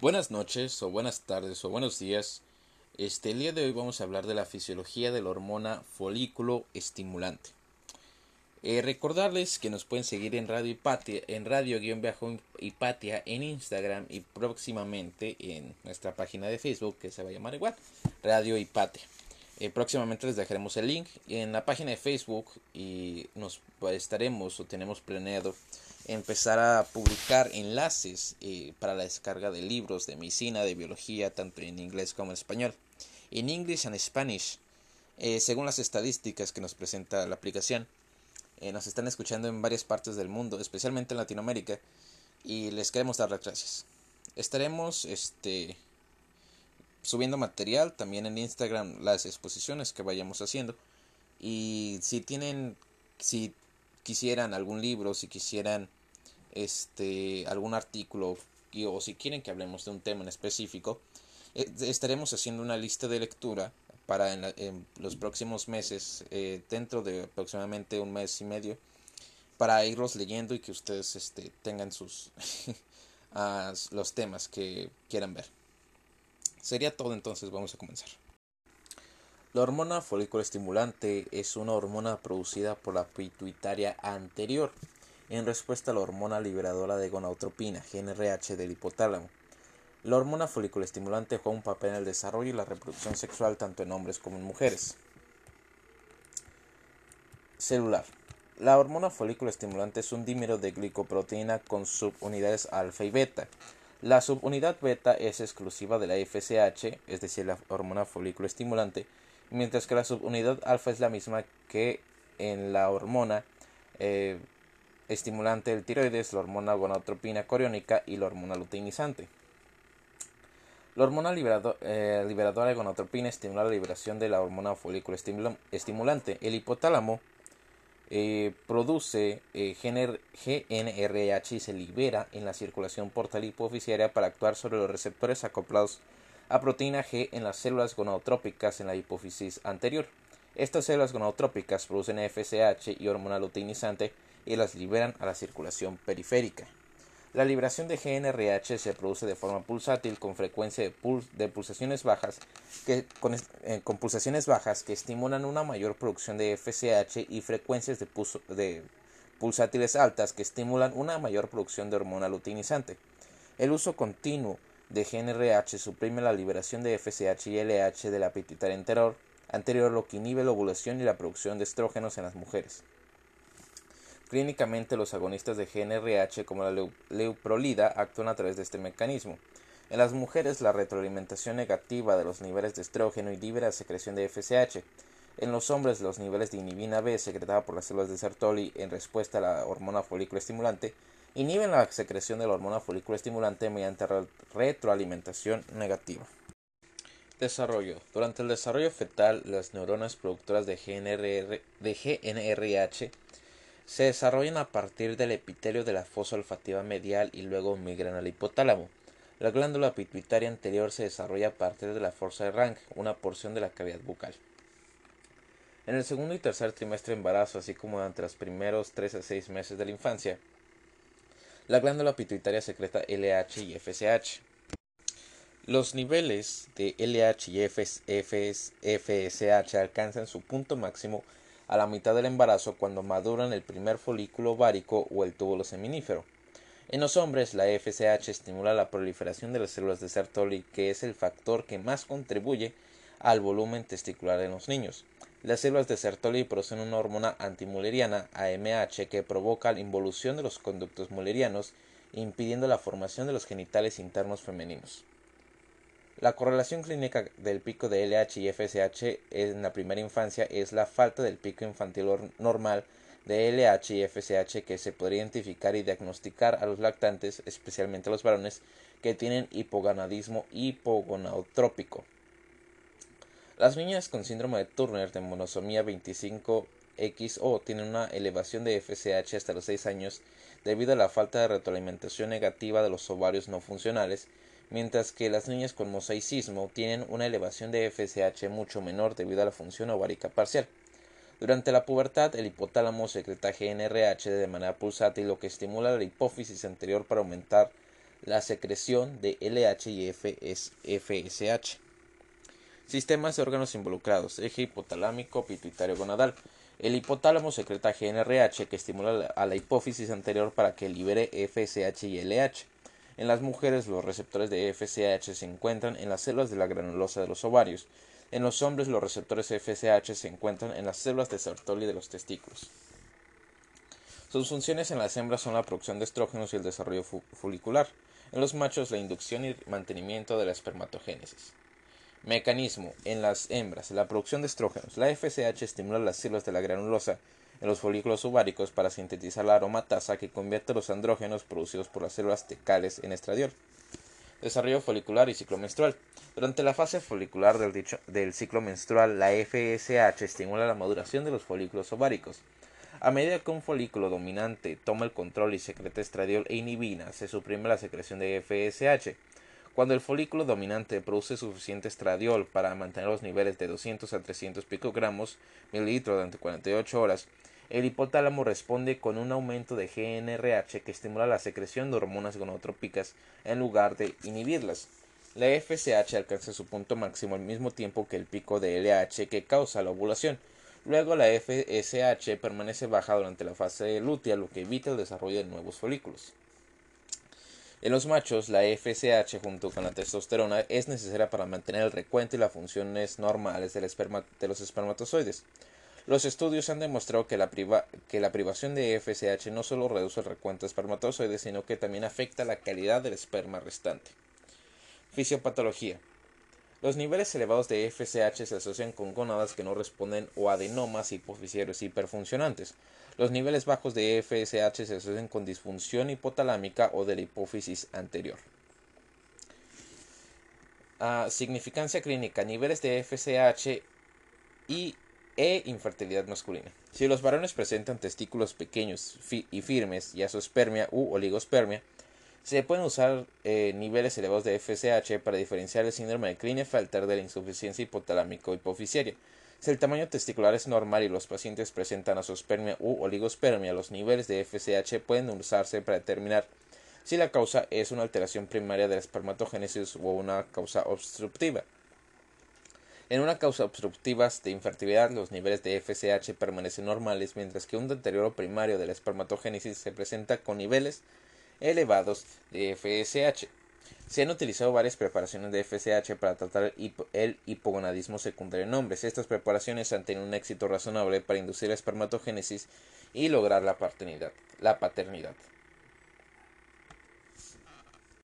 Buenas noches o buenas tardes o buenos días. Este, el día de hoy vamos a hablar de la fisiología de la hormona folículo estimulante. Eh, recordarles que nos pueden seguir en Radio Hipatia, en Radio-Hipatia en Instagram y próximamente en nuestra página de Facebook que se va a llamar igual, Radio Hipatia. Eh, próximamente les dejaremos el link en la página de Facebook y nos pues, estaremos o tenemos planeado empezar a publicar enlaces eh, para la descarga de libros de medicina, de biología, tanto en inglés como en español. En English and Spanish, eh, según las estadísticas que nos presenta la aplicación, eh, nos están escuchando en varias partes del mundo, especialmente en Latinoamérica, y les queremos dar las gracias. Estaremos este, subiendo material también en Instagram, las exposiciones que vayamos haciendo. Y si tienen, si quisieran algún libro, si quisieran este algún artículo o si quieren que hablemos de un tema en específico, eh, estaremos haciendo una lista de lectura para en, los próximos meses, eh, dentro de aproximadamente un mes y medio, para irlos leyendo y que ustedes este, tengan sus los temas que quieran ver. Sería todo entonces, vamos a comenzar. La hormona folículo estimulante es una hormona producida por la pituitaria anterior en respuesta a la hormona liberadora de gonadotropina, GnRH del hipotálamo. La hormona folículo estimulante juega un papel en el desarrollo y la reproducción sexual tanto en hombres como en mujeres. Celular. La hormona folículo estimulante es un dímero de glicoproteína con subunidades alfa y beta. La subunidad beta es exclusiva de la FSH, es decir, la hormona folículo estimulante, mientras que la subunidad alfa es la misma que en la hormona eh, estimulante del tiroides, la hormona gonadotropina coriónica y la hormona luteinizante. La hormona eh, liberadora de gonadotropina estimula la liberación de la hormona folículo estimulante. El hipotálamo eh, produce GNRH y se libera en la circulación portal hipoficiaria para actuar sobre los receptores acoplados a proteína G en las células gonadotrópicas en la hipófisis anterior. Estas células gonadotrópicas producen FSH y hormona luteinizante y las liberan a la circulación periférica. La liberación de GNRH se produce de forma pulsátil con frecuencia de, pulsaciones bajas que, eh, con, pulsaciones bajas que estimulan una mayor producción de FSH y frecuencias de, de pulsátiles altas que estimulan una mayor producción de hormona luteinizante. El uso continuo de GNRH suprime la liberación de FSH y LH del la anterior, anterior, lo que inhibe la ovulación y la producción de estrógenos en las mujeres. Clínicamente, los agonistas de GNRH como la leuprolida actúan a través de este mecanismo. En las mujeres, la retroalimentación negativa de los niveles de estrógeno inhibe la secreción de FSH. En los hombres, los niveles de inhibina B secretada por las células de Sertoli en respuesta a la hormona folículo estimulante inhiben la secreción de la hormona folículo estimulante mediante retroalimentación negativa. Desarrollo. Durante el desarrollo fetal, las neuronas productoras de, de GNRH se desarrollan a partir del epitelio de la fosa olfativa medial y luego migran al hipotálamo. La glándula pituitaria anterior se desarrolla a partir de la fosa de Rank, una porción de la cavidad bucal. En el segundo y tercer trimestre de embarazo, así como durante los primeros 3 a 6 meses de la infancia, la glándula pituitaria secreta LH y FSH. Los niveles de LH y FSH alcanzan su punto máximo a la mitad del embarazo cuando maduran el primer folículo ovárico o el túbulo seminífero. En los hombres, la FSH estimula la proliferación de las células de Sertoli, que es el factor que más contribuye al volumen testicular en los niños. Las células de Sertoli producen una hormona antimuleriana, AMH, que provoca la involución de los conductos mullerianos, impidiendo la formación de los genitales internos femeninos. La correlación clínica del pico de LH y FSH en la primera infancia es la falta del pico infantil normal de LH y FSH que se podría identificar y diagnosticar a los lactantes, especialmente a los varones, que tienen hipogonadismo hipogonadotrópico. Las niñas con síndrome de Turner de monosomía 25XO tienen una elevación de FSH hasta los 6 años debido a la falta de retroalimentación negativa de los ovarios no funcionales, mientras que las niñas con mosaicismo tienen una elevación de FSH mucho menor debido a la función ovárica parcial. Durante la pubertad, el hipotálamo secreta GNRH de manera pulsátil, lo que estimula la hipófisis anterior para aumentar la secreción de LH y FSH. Sistemas de órganos involucrados, eje hipotalámico pituitario gonadal. El hipotálamo secreta GNRH que estimula a la hipófisis anterior para que libere FSH y LH. En las mujeres los receptores de FSH se encuentran en las células de la granulosa de los ovarios. En los hombres los receptores FSH se encuentran en las células de Sertoli de los testículos. Sus funciones en las hembras son la producción de estrógenos y el desarrollo folicular. En los machos la inducción y mantenimiento de la espermatogénesis. Mecanismo. En las hembras, la producción de estrógenos. La FSH estimula las células de la granulosa en los folículos ováricos para sintetizar la aromatasa que convierte los andrógenos producidos por las células tecales en estradiol. Desarrollo folicular y ciclo menstrual. Durante la fase folicular del, del ciclo menstrual, la FSH estimula la maduración de los folículos ováricos. A medida que un folículo dominante toma el control y secreta estradiol e inhibina, se suprime la secreción de FSH. Cuando el folículo dominante produce suficiente estradiol para mantener los niveles de 200 a 300 picogramos mililitros durante 48 horas, el hipotálamo responde con un aumento de GNRH que estimula la secreción de hormonas gonotrópicas en lugar de inhibirlas. La FSH alcanza su punto máximo al mismo tiempo que el pico de LH que causa la ovulación. Luego la FSH permanece baja durante la fase lútea, lo que evita el desarrollo de nuevos folículos. En los machos, la FSH junto con la testosterona es necesaria para mantener el recuento y las funciones normales de los espermatozoides. Los estudios han demostrado que la, privación de FSH no solo reduce el recuento de espermatozoides, sino que también afecta la calidad del esperma restante. Fisiopatología. Los niveles elevados de FSH se asocian con gónadas que no responden o adenomas hipofisiarios hiperfuncionantes. Los niveles bajos de FSH se asocian con disfunción hipotalámica o de la hipófisis anterior. Ah, significancia clínica. Niveles de FSH y e infertilidad masculina. Si los varones presentan testículos pequeños y firmes y asospermia u oligospermia, se pueden usar eh, niveles elevados de FSH para diferenciar el síndrome de Klinefelter de la insuficiencia hipotalámico hipofisiaria. Si el tamaño testicular es normal y los pacientes presentan asospermia u oligospermia, los niveles de FSH pueden usarse para determinar si la causa es una alteración primaria de la espermatogénesis o una causa obstructiva. En una causa obstructiva de infertilidad, los niveles de FSH permanecen normales, mientras que un deterioro primario de la espermatogénesis se presenta con niveles elevados de FSH. Se han utilizado varias preparaciones de FSH para tratar el hipogonadismo secundario en hombres. Estas preparaciones han tenido un éxito razonable para inducir la espermatogénesis y lograr la paternidad. La paternidad.